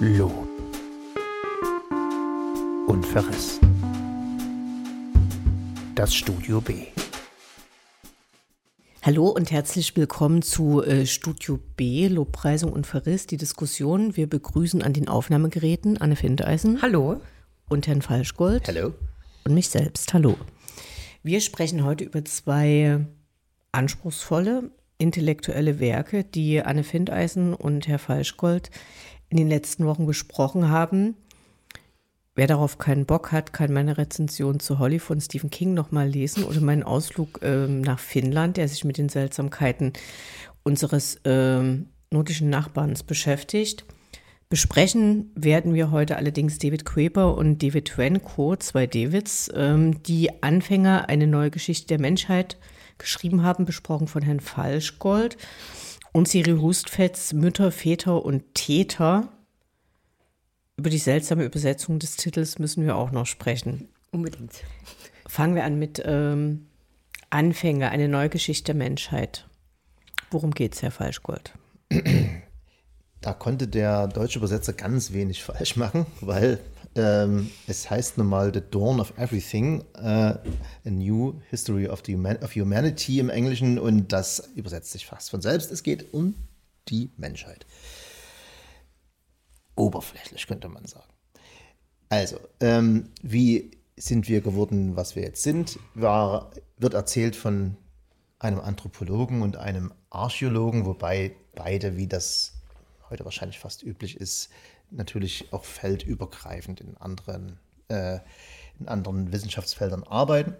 Lohn und Verriss. Das Studio B. Hallo und herzlich willkommen zu äh, Studio B, Lobpreisung und Verriss, die Diskussion. Wir begrüßen an den Aufnahmegeräten Anne Findeisen. Hallo. Und Herrn Falschgold. Hallo. Und mich selbst. Hallo. Wir sprechen heute über zwei anspruchsvolle intellektuelle Werke, die Anne Findeisen und Herr Falschgold in den letzten Wochen besprochen haben. Wer darauf keinen Bock hat, kann meine Rezension zu Holly von Stephen King nochmal lesen oder meinen Ausflug ähm, nach Finnland, der sich mit den Seltsamkeiten unseres ähm, nordischen Nachbarns beschäftigt. Besprechen werden wir heute allerdings David Quaper und David Renko, zwei Davids, ähm, die Anfänger eine neue Geschichte der Menschheit geschrieben haben, besprochen von Herrn Falschgold. Und Siri Hustfetz, Mütter, Väter und Täter. Über die seltsame Übersetzung des Titels müssen wir auch noch sprechen. Unbedingt. Fangen wir an mit ähm, Anfänger, eine neue Geschichte der Menschheit. Worum geht es, Herr Falschgold? Da konnte der deutsche Übersetzer ganz wenig falsch machen, weil ähm, es heißt normal The Dawn of Everything, uh, A New History of, the Human of Humanity im Englischen und das übersetzt sich fast von selbst. Es geht um die Menschheit. Oberflächlich könnte man sagen. Also, ähm, wie sind wir geworden, was wir jetzt sind, war, wird erzählt von einem Anthropologen und einem Archäologen, wobei beide, wie das heute wahrscheinlich fast üblich ist, natürlich auch feldübergreifend in anderen, äh, in anderen Wissenschaftsfeldern arbeiten.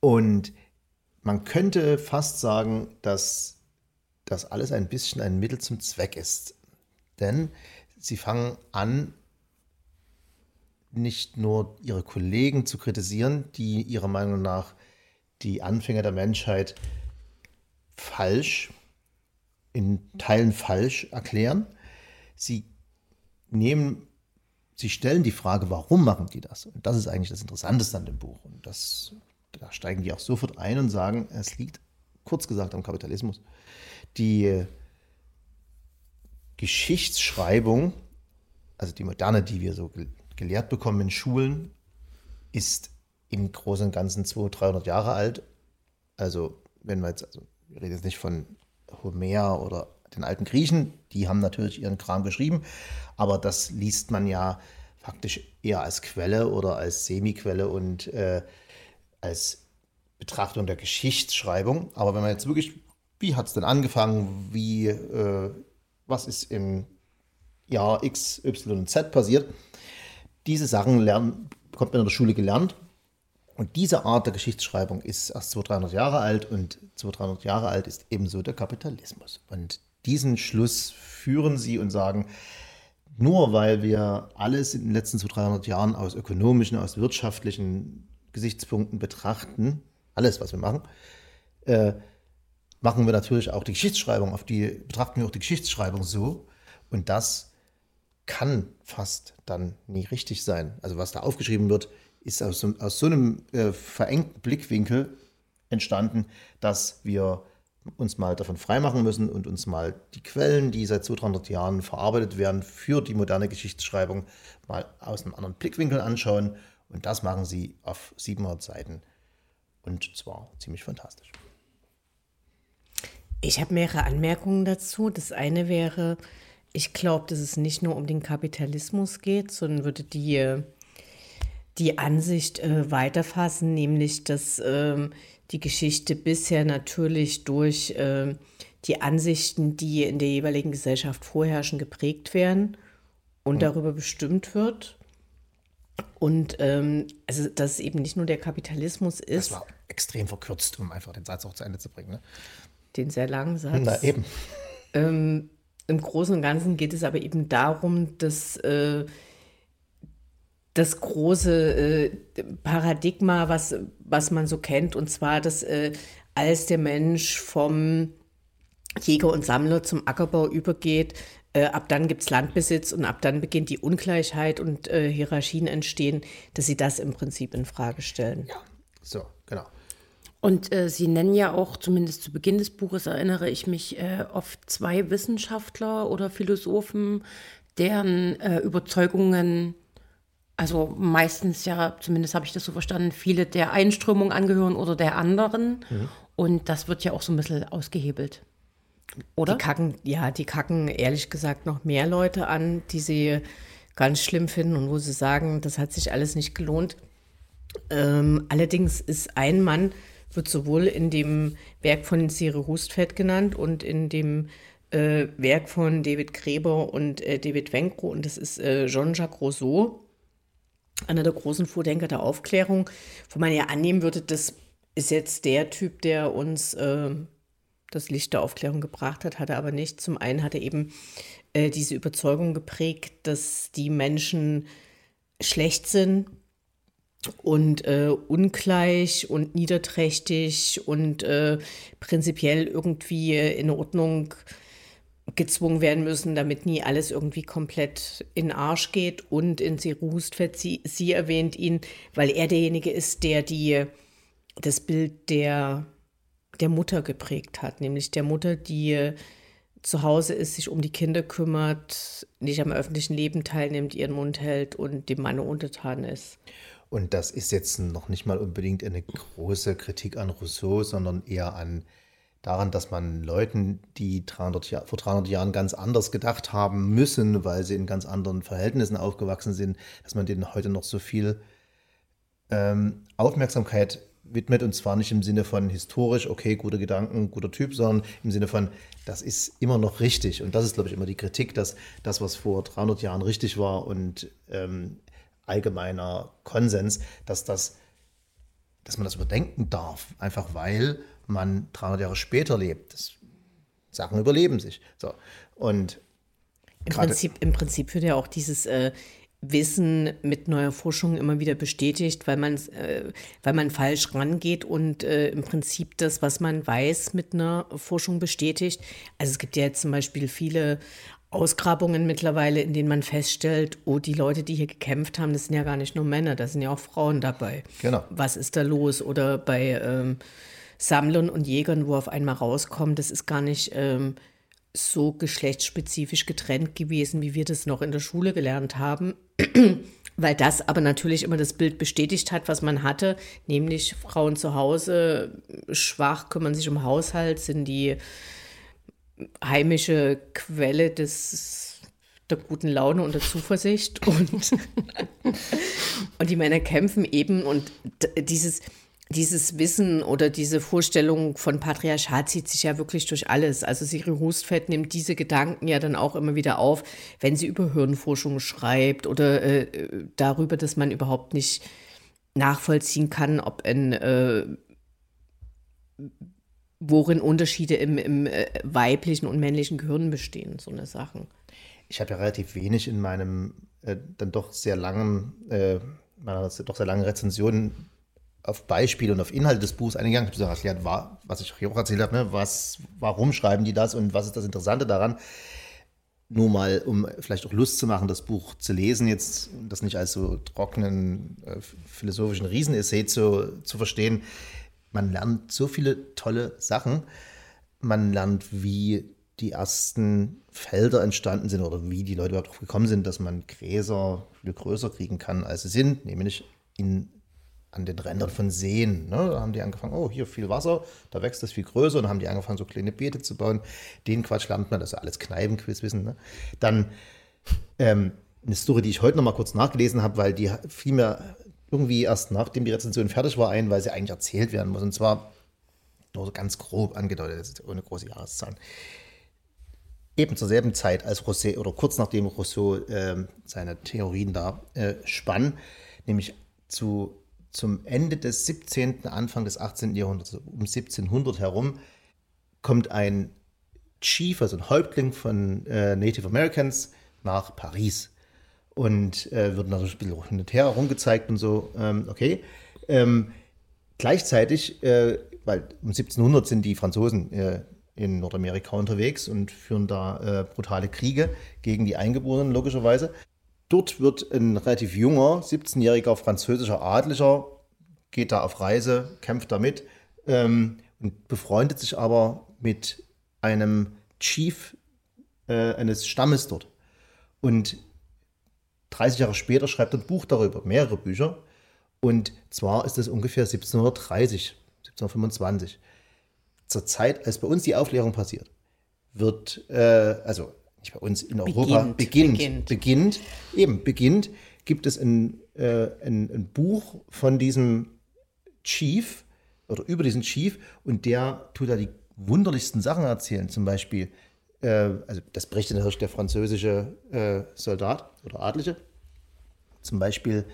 Und man könnte fast sagen, dass das alles ein bisschen ein Mittel zum Zweck ist. Denn sie fangen an, nicht nur ihre Kollegen zu kritisieren, die ihrer Meinung nach die Anfänger der Menschheit falsch, in Teilen falsch erklären. Sie nehmen, sie stellen die Frage, warum machen die das? Und das ist eigentlich das Interessanteste an dem Buch. Und das, da steigen die auch sofort ein und sagen, es liegt kurz gesagt am Kapitalismus. Die Geschichtsschreibung, also die moderne, die wir so gelehrt bekommen in Schulen, ist im Großen und Ganzen 200, 300 Jahre alt. Also, wenn wir jetzt, also, wir reden jetzt nicht von Homer oder den alten Griechen, die haben natürlich ihren Kram geschrieben, aber das liest man ja faktisch eher als Quelle oder als Semiquelle und äh, als Betrachtung der Geschichtsschreibung. Aber wenn man jetzt wirklich, wie hat es denn angefangen, wie, äh, was ist im Jahr X, Y und Z passiert, diese Sachen lernen, bekommt man in der Schule gelernt. Und diese Art der Geschichtsschreibung ist erst 200, 300 Jahre alt und 200, 300 Jahre alt ist ebenso der Kapitalismus. Und diesen Schluss führen sie und sagen, nur weil wir alles in den letzten 200, 300 Jahren aus ökonomischen, aus wirtschaftlichen Gesichtspunkten betrachten, alles, was wir machen, äh, machen wir natürlich auch die Geschichtsschreibung, auf die betrachten wir auch die Geschichtsschreibung so. Und das kann fast dann nie richtig sein. Also was da aufgeschrieben wird, ist aus so, aus so einem äh, verengten Blickwinkel entstanden, dass wir uns mal davon freimachen müssen und uns mal die Quellen, die seit 200 Jahren verarbeitet werden, für die moderne Geschichtsschreibung mal aus einem anderen Blickwinkel anschauen. Und das machen sie auf 700 Seiten. Und zwar ziemlich fantastisch. Ich habe mehrere Anmerkungen dazu. Das eine wäre, ich glaube, dass es nicht nur um den Kapitalismus geht, sondern würde die, die Ansicht äh, weiterfassen, nämlich dass ähm, die Geschichte bisher natürlich durch äh, die Ansichten, die in der jeweiligen Gesellschaft vorherrschen, geprägt werden und mhm. darüber bestimmt wird. Und ähm, also, dass es eben nicht nur der Kapitalismus ist. Das war extrem verkürzt, um einfach den Satz auch zu Ende zu bringen. Ne? Den sehr langen Satz. Na eben. Ähm, Im Großen und Ganzen geht es aber eben darum, dass äh, das große äh, Paradigma, was, was man so kennt, und zwar, dass äh, als der Mensch vom Jäger und Sammler zum Ackerbau übergeht, äh, ab dann gibt es Landbesitz und ab dann beginnt die Ungleichheit und äh, Hierarchien entstehen, dass sie das im Prinzip in Frage stellen. Ja, so, genau. Und äh, Sie nennen ja auch, zumindest zu Beginn des Buches erinnere ich mich, äh, oft zwei Wissenschaftler oder Philosophen, deren äh, Überzeugungen, also meistens ja, zumindest habe ich das so verstanden, viele der Einströmung angehören oder der anderen. Mhm. Und das wird ja auch so ein bisschen ausgehebelt. Oder? Die kacken, ja, die kacken ehrlich gesagt noch mehr Leute an, die sie ganz schlimm finden und wo sie sagen, das hat sich alles nicht gelohnt. Ähm, allerdings ist ein Mann, wird sowohl in dem Werk von Siri Hustvedt genannt und in dem äh, Werk von David Gräber und äh, David Wenkro und das ist äh, Jean-Jacques Rousseau, einer der großen Vordenker der Aufklärung, wo man ja annehmen würde, das ist jetzt der Typ, der uns äh, das Licht der Aufklärung gebracht hat, hat er aber nicht. Zum einen hat er eben äh, diese Überzeugung geprägt, dass die Menschen schlecht sind und äh, ungleich und niederträchtig und äh, prinzipiell irgendwie in Ordnung gezwungen werden müssen, damit nie alles irgendwie komplett in den Arsch geht. Und in Sie Rustfeld, sie, sie erwähnt ihn, weil er derjenige ist, der die, das Bild der, der Mutter geprägt hat, nämlich der Mutter, die zu Hause ist, sich um die Kinder kümmert, nicht am öffentlichen Leben teilnimmt, ihren Mund hält und dem Mann untertan ist. Und das ist jetzt noch nicht mal unbedingt eine große Kritik an Rousseau, sondern eher an daran, dass man Leuten, die 300 Jahr, vor 300 Jahren ganz anders gedacht haben müssen, weil sie in ganz anderen Verhältnissen aufgewachsen sind, dass man denen heute noch so viel ähm, Aufmerksamkeit widmet und zwar nicht im Sinne von historisch, okay, gute Gedanken, guter Typ, sondern im Sinne von, das ist immer noch richtig. Und das ist, glaube ich, immer die Kritik, dass das, was vor 300 Jahren richtig war und ähm, allgemeiner Konsens, dass, das, dass man das überdenken darf, einfach weil man 300 Jahre später lebt. Das, Sachen überleben sich. So. Und Im Prinzip, Im Prinzip wird ja auch dieses äh, Wissen mit neuer Forschung immer wieder bestätigt, weil man, äh, weil man falsch rangeht und äh, im Prinzip das, was man weiß, mit einer Forschung bestätigt. Also es gibt ja jetzt zum Beispiel viele Ausgrabungen mittlerweile, in denen man feststellt, oh, die Leute, die hier gekämpft haben, das sind ja gar nicht nur Männer, da sind ja auch Frauen dabei. Genau. Was ist da los? Oder bei ähm, Sammlern und Jägern, wo auf einmal rauskommt, das ist gar nicht ähm, so geschlechtsspezifisch getrennt gewesen, wie wir das noch in der Schule gelernt haben. Weil das aber natürlich immer das Bild bestätigt hat, was man hatte, nämlich Frauen zu Hause, schwach, kümmern sich um Haushalt, sind die heimische Quelle des, der guten Laune und der Zuversicht. Und, und die Männer kämpfen eben und dieses, dieses Wissen oder diese Vorstellung von Patriarchat zieht sich ja wirklich durch alles. Also Siri Hustvedt nimmt diese Gedanken ja dann auch immer wieder auf, wenn sie über Hirnforschung schreibt oder äh, darüber, dass man überhaupt nicht nachvollziehen kann, ob ein äh, worin Unterschiede im, im äh, weiblichen und männlichen Gehirn bestehen, so eine Sachen. Ich habe ja relativ wenig in meinem äh, dann doch sehr langen, äh, meiner doch sehr langen Rezension auf Beispiele und auf Inhalte des Buchs eingegangen. Ich habe erklärt, war, was ich auch erzählt habe, ne, was, warum schreiben die das und was ist das Interessante daran. Nur mal, um vielleicht auch Lust zu machen, das Buch zu lesen, jetzt das nicht als so trockenen äh, philosophischen Riesenessay zu, zu verstehen. Man lernt so viele tolle Sachen. Man lernt, wie die ersten Felder entstanden sind oder wie die Leute überhaupt gekommen sind, dass man Gräser viel größer kriegen kann, als sie sind, nämlich in an den Rändern von Seen. Ne? Da haben die angefangen, oh, hier viel Wasser, da wächst das viel größer und haben die angefangen, so kleine Beete zu bauen. Den Quatsch lernt man, das ist alles Kneipenquiz wissen. Ne? Dann ähm, eine Story, die ich heute noch mal kurz nachgelesen habe, weil die fiel mir irgendwie erst nachdem die Rezension fertig war ein, weil sie eigentlich erzählt werden muss. Und zwar nur ganz grob angedeutet, ohne große Jahreszahlen. Eben zur selben Zeit als Rousseau oder kurz nachdem Rousseau äh, seine Theorien da äh, spann, nämlich zu zum Ende des 17., Anfang des 18. Jahrhunderts, also um 1700 herum, kommt ein Chief, also ein Häuptling von äh, Native Americans, nach Paris und äh, wird natürlich ein bisschen hin und her herumgezeigt und so, ähm, okay. Ähm, gleichzeitig, äh, weil um 1700 sind die Franzosen äh, in Nordamerika unterwegs und führen da äh, brutale Kriege gegen die Eingeborenen, logischerweise. Dort wird ein relativ junger, 17-jähriger französischer Adliger, geht da auf Reise, kämpft da mit ähm, und befreundet sich aber mit einem Chief äh, eines Stammes dort. Und 30 Jahre später schreibt er ein Buch darüber, mehrere Bücher. Und zwar ist es ungefähr 1730, 1725. Zur Zeit, als bei uns die Aufklärung passiert, wird, äh, also nicht bei uns in Europa, beginnt, beginnt, beginnt, eben beginnt, gibt es ein, äh, ein, ein Buch von diesem Chief oder über diesen Chief und der tut da die wunderlichsten Sachen erzählen. Zum Beispiel, also das berichtet natürlich der französische äh, Soldat oder Adlige. Zum Beispiel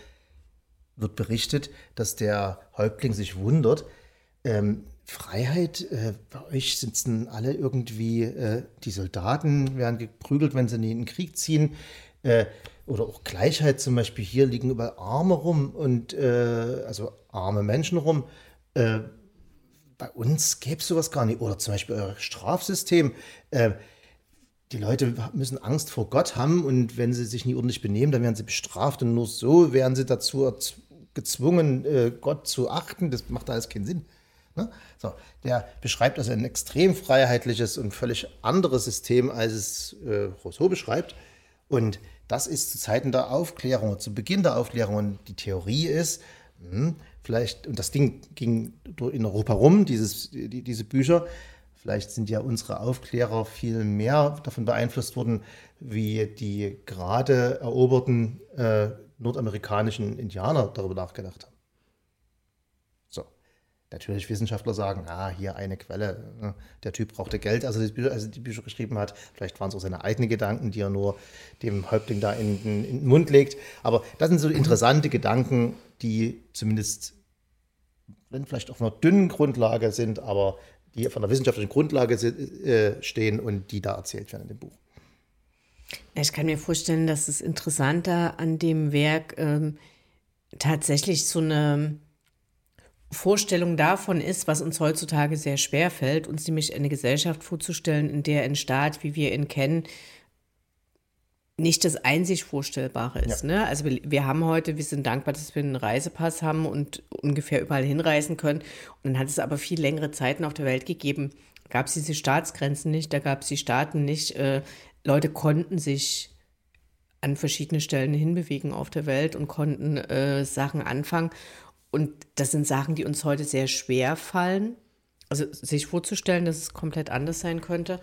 wird berichtet, dass der Häuptling sich wundert, ähm, Freiheit, äh, bei euch sitzen alle irgendwie, äh, die Soldaten werden geprügelt, wenn sie in den Krieg ziehen. Äh, oder auch Gleichheit zum Beispiel, hier liegen überall Arme rum und äh, also arme Menschen rum. Äh, bei uns gäbe es sowas gar nicht. Oder zum Beispiel euer Strafsystem. Äh, die Leute müssen Angst vor Gott haben und wenn sie sich nicht ordentlich benehmen, dann werden sie bestraft und nur so werden sie dazu gezwungen, Gott zu achten. Das macht alles keinen Sinn. Ne? So, der beschreibt also ein extrem freiheitliches und völlig anderes System, als es äh, Rousseau beschreibt. Und das ist zu Zeiten der Aufklärung, zu Beginn der Aufklärung. Und die Theorie ist, hm, vielleicht, und das Ding ging in Europa rum, dieses, die, diese Bücher, vielleicht sind ja unsere Aufklärer viel mehr davon beeinflusst worden, wie die gerade eroberten äh, nordamerikanischen Indianer darüber nachgedacht haben. Natürlich Wissenschaftler sagen, ah, hier eine Quelle, ne? der Typ brauchte Geld, als er die Bücher, also die Bücher geschrieben hat. Vielleicht waren es auch seine eigenen Gedanken, die er nur dem Häuptling da in, in, in den Mund legt. Aber das sind so interessante Gedanken, die zumindest, wenn vielleicht auf einer dünnen Grundlage sind, aber die von der wissenschaftlichen Grundlage äh, stehen und die da erzählt werden in dem Buch. Ich kann mir vorstellen, dass es interessanter an dem Werk ähm, tatsächlich so eine Vorstellung davon ist, was uns heutzutage sehr schwer fällt, uns nämlich eine Gesellschaft vorzustellen, in der ein Staat, wie wir ihn kennen, nicht das einzig Vorstellbare ist. Ja. Ne? Also wir, wir, haben heute, wir sind dankbar, dass wir einen Reisepass haben und ungefähr überall hinreisen können. Und dann hat es aber viel längere Zeiten auf der Welt gegeben. Gab es diese Staatsgrenzen nicht, da gab es die Staaten nicht. Äh, Leute konnten sich an verschiedene Stellen hinbewegen auf der Welt und konnten äh, Sachen anfangen. Und das sind Sachen, die uns heute sehr schwer fallen. Also sich vorzustellen, dass es komplett anders sein könnte.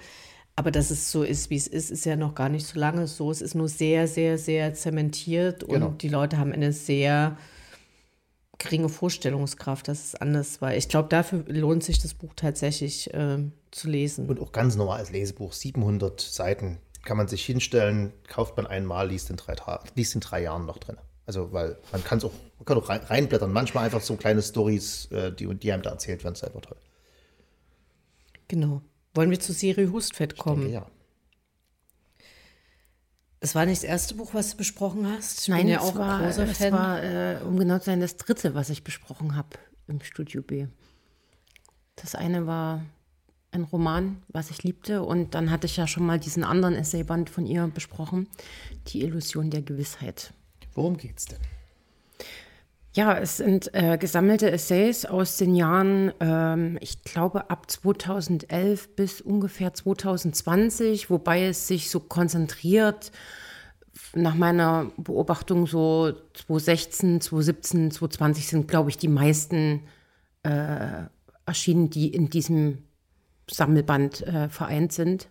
Aber dass es so ist, wie es ist, ist ja noch gar nicht so lange so. Es ist nur sehr, sehr, sehr zementiert genau. und die Leute haben eine sehr geringe Vorstellungskraft, dass es anders war. Ich glaube, dafür lohnt sich das Buch tatsächlich äh, zu lesen. Und auch ganz normal als Lesebuch, 700 Seiten kann man sich hinstellen, kauft man einmal, liest in drei, liest in drei Jahren noch drin. Also, weil man kann es auch, man kann auch rein, reinblättern. Manchmal einfach so kleine Stories, äh, die, die einem da erzählt werden, ist einfach toll. Genau. Wollen wir zu Siri Hustfett kommen? Denke, ja. Es war nicht das erste Buch, was du besprochen hast. Ich Nein, ja auch war, großer es Fan. war, äh, um genau zu sein, das dritte, was ich besprochen habe im Studio B. Das eine war ein Roman, was ich liebte. Und dann hatte ich ja schon mal diesen anderen Essayband von ihr besprochen, Die Illusion der Gewissheit. Worum geht's denn? Ja, es sind äh, gesammelte Essays aus den Jahren, ähm, ich glaube, ab 2011 bis ungefähr 2020, wobei es sich so konzentriert, nach meiner Beobachtung so 2016, 2017, 2020 sind, glaube ich, die meisten äh, erschienen, die in diesem Sammelband äh, vereint sind.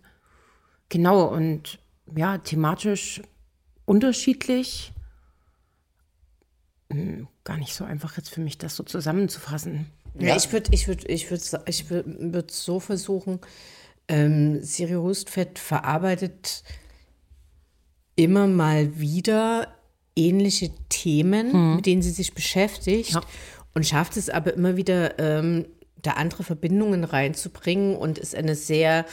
Genau, und ja, thematisch unterschiedlich hm, gar nicht so einfach jetzt für mich, das so zusammenzufassen. Ja, ja. ich würde ich würd, ich würd, ich würd so versuchen, ähm, Siri Hustvedt verarbeitet immer mal wieder ähnliche Themen, hm. mit denen sie sich beschäftigt ja. und schafft es aber immer wieder, ähm, da andere Verbindungen reinzubringen und ist eine sehr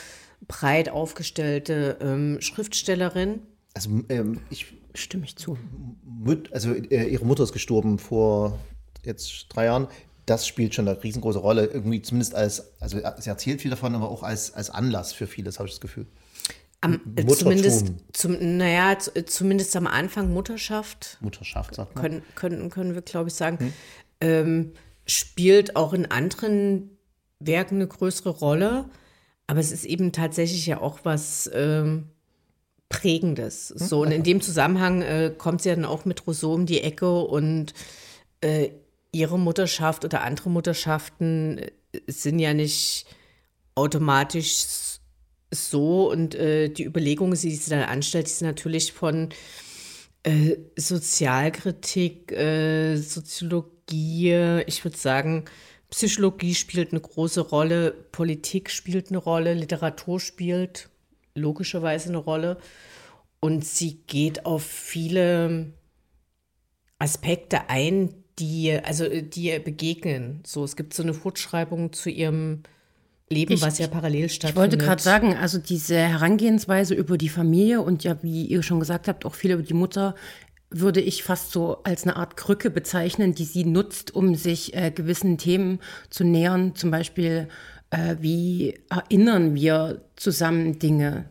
breit aufgestellte ähm, Schriftstellerin. Also ähm, ich Stimme ich zu. Also äh, ihre Mutter ist gestorben vor jetzt drei Jahren. Das spielt schon eine riesengroße Rolle, irgendwie zumindest als, also sie erzählt viel davon, aber auch als, als Anlass für vieles, habe ich das Gefühl. Am, äh, zumindest, zum, naja, zumindest am Anfang Mutterschaft. Mutterschaft, sagt man. Können, können, können wir, glaube ich, sagen. Hm. Ähm, spielt auch in anderen Werken eine größere Rolle. Aber es ist eben tatsächlich ja auch was, ähm, Prägendes. So, und in dem Zusammenhang äh, kommt sie dann auch mit Rousseau um die Ecke und äh, ihre Mutterschaft oder andere Mutterschaften äh, sind ja nicht automatisch so und äh, die Überlegungen, die sie dann anstellt, die sind natürlich von äh, Sozialkritik, äh, Soziologie, ich würde sagen, Psychologie spielt eine große Rolle, Politik spielt eine Rolle, Literatur spielt logischerweise eine Rolle. Und sie geht auf viele Aspekte ein, die, also die ihr begegnen. So, es gibt so eine Fortschreibung zu ihrem Leben, ich, was ja parallel stattfindet. Ich wollte gerade sagen, also diese Herangehensweise über die Familie und ja, wie ihr schon gesagt habt, auch viel über die Mutter, würde ich fast so als eine Art Krücke bezeichnen, die sie nutzt, um sich äh, gewissen Themen zu nähern. Zum Beispiel, äh, wie erinnern wir zusammen Dinge?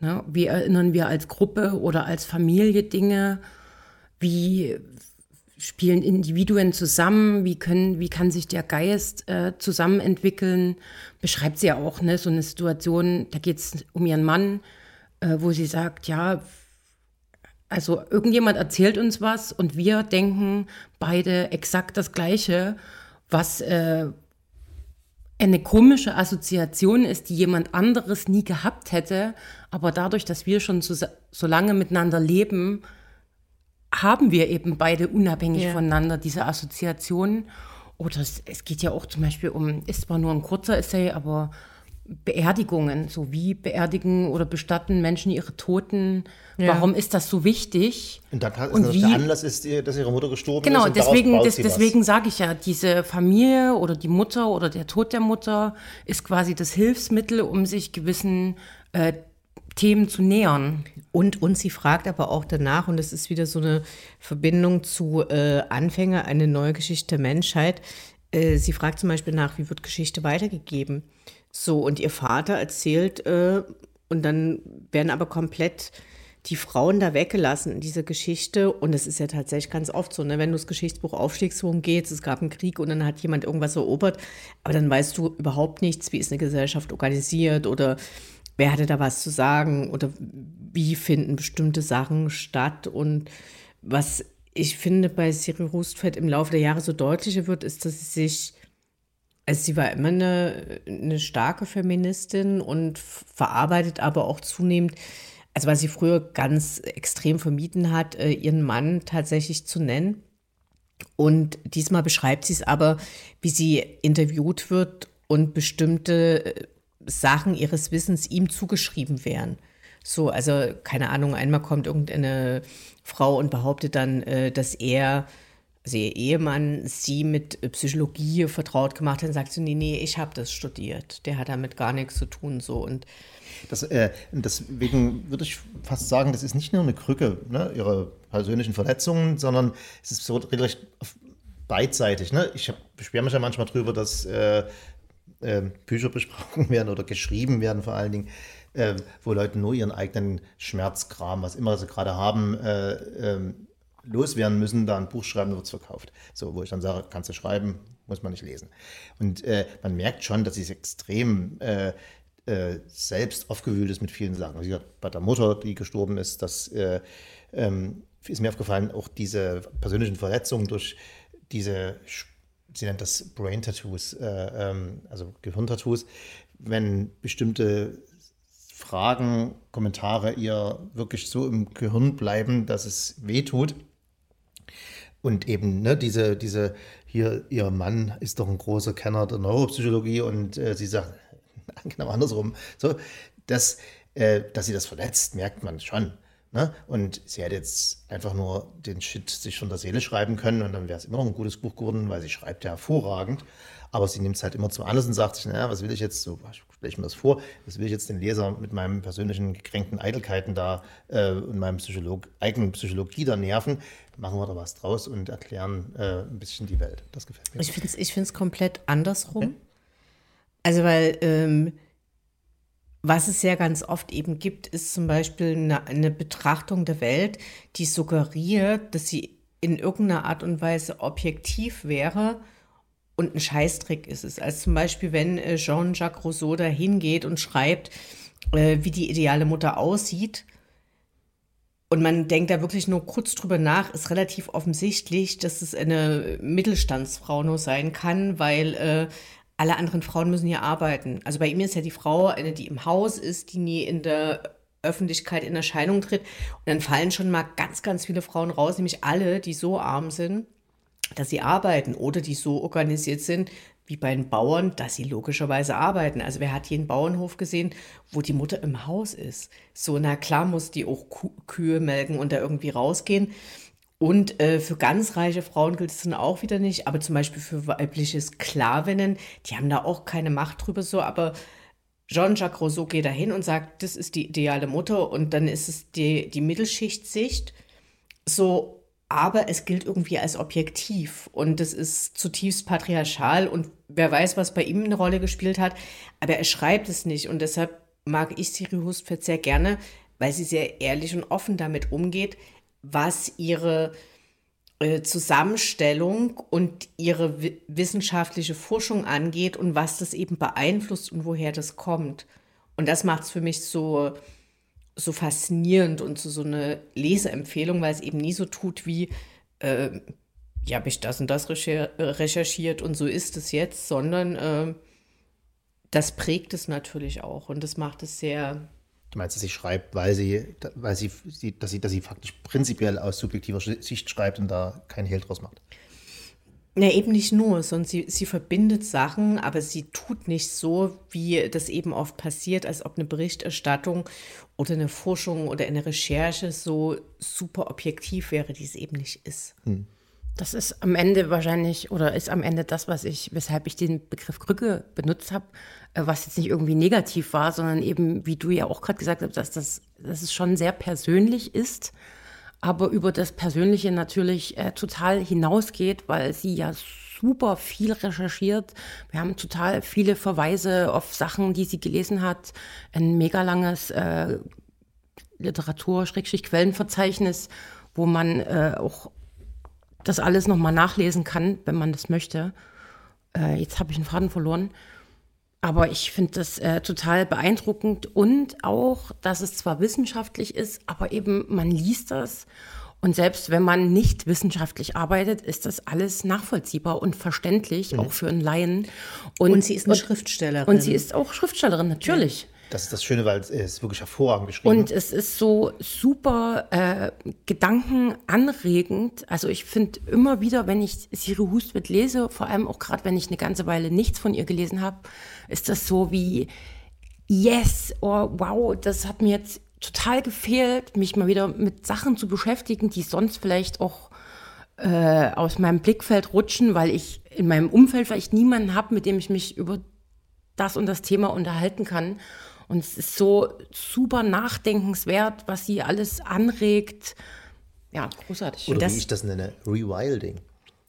Ne? Wie erinnern wir als Gruppe oder als Familie Dinge? Wie spielen Individuen zusammen? Wie, können, wie kann sich der Geist äh, zusammen entwickeln? Beschreibt sie ja auch ne? so eine Situation, da geht es um ihren Mann, äh, wo sie sagt, ja, also irgendjemand erzählt uns was und wir denken beide exakt das Gleiche, was äh, eine komische Assoziation ist, die jemand anderes nie gehabt hätte. Aber dadurch, dass wir schon so, so lange miteinander leben, haben wir eben beide unabhängig ja. voneinander diese Assoziationen. Oder es, es, geht ja auch zum Beispiel um, ist zwar nur ein kurzer Essay, aber Beerdigungen, so wie beerdigen oder bestatten Menschen ihre Toten. Ja. Warum ist das so wichtig? Und dann ist und wie, der Anlass ist, dass ihre Mutter gestorben genau, ist. Genau, deswegen, des, deswegen sage ich ja, diese Familie oder die Mutter oder der Tod der Mutter ist quasi das Hilfsmittel, um sich gewissen äh, Themen zu nähern. Und, und sie fragt aber auch danach, und das ist wieder so eine Verbindung zu äh, Anfänger, eine neue Geschichte der Menschheit. Äh, sie fragt zum Beispiel nach, wie wird Geschichte weitergegeben? So, und ihr Vater erzählt, äh, und dann werden aber komplett die Frauen da weggelassen in dieser Geschichte. Und es ist ja tatsächlich ganz oft so, ne? wenn du das Geschichtsbuch aufschlägst, worum geht es gab einen Krieg und dann hat jemand irgendwas erobert, aber dann weißt du überhaupt nichts, wie ist eine Gesellschaft organisiert oder wer hatte da was zu sagen oder wie finden bestimmte Sachen statt. Und was ich finde bei Siri Rustfeld im Laufe der Jahre so deutlicher wird, ist, dass sie sich also sie war immer eine, eine starke Feministin und verarbeitet aber auch zunehmend, also was sie früher ganz extrem vermieden hat, äh, ihren Mann tatsächlich zu nennen. Und diesmal beschreibt sie es aber, wie sie interviewt wird und bestimmte äh, Sachen ihres Wissens ihm zugeschrieben werden. So, also keine Ahnung, einmal kommt irgendeine Frau und behauptet dann, äh, dass er also ihr Ehemann sie mit Psychologie vertraut gemacht hat, und sagt so, nee, nee, ich habe das studiert. Der hat damit gar nichts zu tun. So. Und das, äh, deswegen würde ich fast sagen, das ist nicht nur eine Krücke, ne, ihre persönlichen Verletzungen, sondern es ist so regelrecht beidseitig. Ne? Ich beschwere mich ja manchmal darüber, dass äh, äh, Bücher besprochen werden oder geschrieben werden vor allen Dingen, äh, wo Leute nur ihren eigenen Schmerzkram, was immer sie gerade haben, äh, ähm, loswerden müssen, da ein Buch schreiben, wird es verkauft. So, wo ich dann sage, kannst du schreiben, muss man nicht lesen. Und äh, man merkt schon, dass sie extrem äh, äh, selbst aufgewühlt ist mit vielen Sachen. Also bei der Mutter, die gestorben ist, das äh, ähm, ist mir aufgefallen, auch diese persönlichen Verletzungen durch diese, sie nennt das Brain Tattoos, äh, ähm, also Gehirntattoos, wenn bestimmte Fragen, Kommentare ihr wirklich so im Gehirn bleiben, dass es weh tut und eben ne, diese, diese, hier, ihr Mann ist doch ein großer Kenner der Neuropsychologie und äh, sie sagt, genau andersrum, so, dass, äh, dass sie das verletzt, merkt man schon. Ne? Und sie hätte jetzt einfach nur den Shit sich von der Seele schreiben können und dann wäre es immer noch ein gutes Buch geworden, weil sie schreibt ja hervorragend. Aber sie nimmt es halt immer zum Anlass und sagt sich, naja, was will ich jetzt, so stelle ich mir das vor, was will ich jetzt den Leser mit meinen persönlichen gekränkten Eitelkeiten da äh, und meinem Psycholog, eigenen Psychologie da nerven. Machen wir da was draus und erklären äh, ein bisschen die Welt. Das gefällt mir. Ich finde es ich komplett andersrum. Okay. Also, weil ähm, was es ja ganz oft eben gibt, ist zum Beispiel eine, eine Betrachtung der Welt, die suggeriert, dass sie in irgendeiner Art und Weise objektiv wäre und ein Scheißtrick ist es. Also zum Beispiel, wenn äh, Jean-Jacques Rousseau da hingeht und schreibt, äh, wie die ideale Mutter aussieht, und man denkt da wirklich nur kurz drüber nach, ist relativ offensichtlich, dass es eine Mittelstandsfrau nur sein kann, weil äh, alle anderen Frauen müssen hier arbeiten. Also bei ihm ist ja die Frau eine, die im Haus ist, die nie in der Öffentlichkeit in Erscheinung tritt. Und dann fallen schon mal ganz, ganz viele Frauen raus, nämlich alle, die so arm sind, dass sie arbeiten oder die so organisiert sind, wie bei den Bauern, dass sie logischerweise arbeiten. Also wer hat hier einen Bauernhof gesehen, wo die Mutter im Haus ist? So, na klar muss die auch Kühe melken und da irgendwie rausgehen. Und äh, für ganz reiche Frauen gilt es dann auch wieder nicht, aber zum Beispiel für weibliche Sklavinnen, die haben da auch keine Macht drüber so, aber Jean-Jacques Rousseau geht dahin und sagt, das ist die ideale Mutter und dann ist es die, die Mittelschichtsicht. So, aber es gilt irgendwie als objektiv und es ist zutiefst patriarchal und wer weiß, was bei ihm eine Rolle gespielt hat, aber er schreibt es nicht und deshalb mag ich Siri Hustvedt sehr gerne, weil sie sehr ehrlich und offen damit umgeht, was ihre äh, Zusammenstellung und ihre wissenschaftliche Forschung angeht und was das eben beeinflusst und woher das kommt. Und das macht es für mich so so faszinierend und so, so eine Leseempfehlung, weil es eben nie so tut wie, äh, ja, habe ich das und das recherchiert und so ist es jetzt, sondern äh, das prägt es natürlich auch und das macht es sehr. Du meinst, dass sie schreibt, weil sie, weil sie, dass sie, dass sie faktisch prinzipiell aus subjektiver Sicht schreibt und da kein Hehl draus macht? Ja, eben nicht nur, sondern sie, sie verbindet Sachen, aber sie tut nicht so, wie das eben oft passiert, als ob eine Berichterstattung oder eine Forschung oder eine Recherche so super objektiv wäre, die es eben nicht ist. Hm. Das ist am Ende wahrscheinlich oder ist am Ende das, was ich, weshalb ich den Begriff Krücke benutzt habe, äh, was jetzt nicht irgendwie negativ war, sondern eben, wie du ja auch gerade gesagt hast, dass, das, dass es schon sehr persönlich ist aber über das Persönliche natürlich äh, total hinausgeht, weil sie ja super viel recherchiert. Wir haben total viele Verweise auf Sachen, die sie gelesen hat. Ein mega langes äh, Literatur-Quellenverzeichnis, wo man äh, auch das alles nochmal nachlesen kann, wenn man das möchte. Äh, jetzt habe ich einen Faden verloren. Aber ich finde das äh, total beeindruckend und auch, dass es zwar wissenschaftlich ist, aber eben man liest das und selbst wenn man nicht wissenschaftlich arbeitet, ist das alles nachvollziehbar und verständlich, mhm. auch für einen Laien. Und, und sie ist eine und, Schriftstellerin. Und sie ist auch Schriftstellerin, natürlich. Ja. Das ist das Schöne, weil es ist wirklich hervorragend geschrieben. Und es ist so super äh, gedankenanregend. Also ich finde immer wieder, wenn ich Siri Hustvedt lese, vor allem auch gerade, wenn ich eine ganze Weile nichts von ihr gelesen habe, ist das so wie, yes, oh wow, das hat mir jetzt total gefehlt, mich mal wieder mit Sachen zu beschäftigen, die sonst vielleicht auch äh, aus meinem Blickfeld rutschen, weil ich in meinem Umfeld vielleicht niemanden habe, mit dem ich mich über das und das Thema unterhalten kann. Und es ist so super nachdenkenswert, was sie alles anregt. Ja, großartig. Oder das, wie ich das nenne, Rewilding.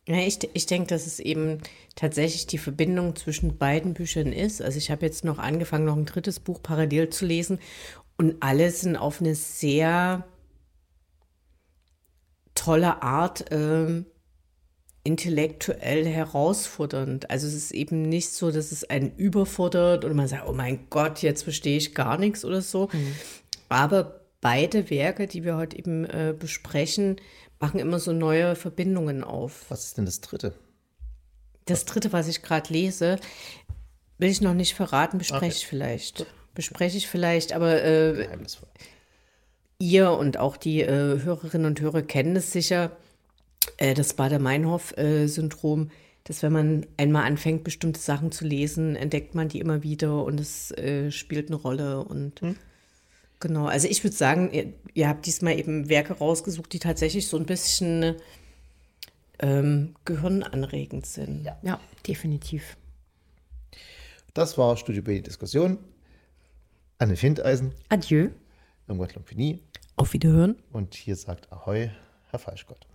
Ja, ich, ich denke, dass es eben tatsächlich die Verbindung zwischen beiden Büchern ist. Also ich habe jetzt noch angefangen, noch ein drittes Buch parallel zu lesen und alle sind auf eine sehr tolle Art ähm, intellektuell herausfordernd. Also es ist eben nicht so, dass es einen überfordert und man sagt, oh mein Gott, jetzt verstehe ich gar nichts oder so. Mhm. Aber beide Werke, die wir heute eben äh, besprechen, machen immer so neue Verbindungen auf. Was ist denn das dritte? Das dritte, was ich gerade lese, will ich noch nicht verraten, bespreche okay. ich vielleicht. Bespreche ich vielleicht, aber äh, ihr und auch die äh, Hörerinnen und Hörer kennen es sicher äh, das Bader-Meinhof-Syndrom, dass wenn man einmal anfängt, bestimmte Sachen zu lesen, entdeckt man die immer wieder und es äh, spielt eine Rolle. Und hm. genau, also ich würde sagen, ihr, ihr, habt diesmal eben Werke rausgesucht, die tatsächlich so ein bisschen ähm, gehirnanregend sind. Ja. ja, definitiv. Das war Studio B Diskussion. Anne Findeisen. Adieu. Irgendwas Lompini. Auf Wiederhören. Und hier sagt Ahoi, Herr Falschgott.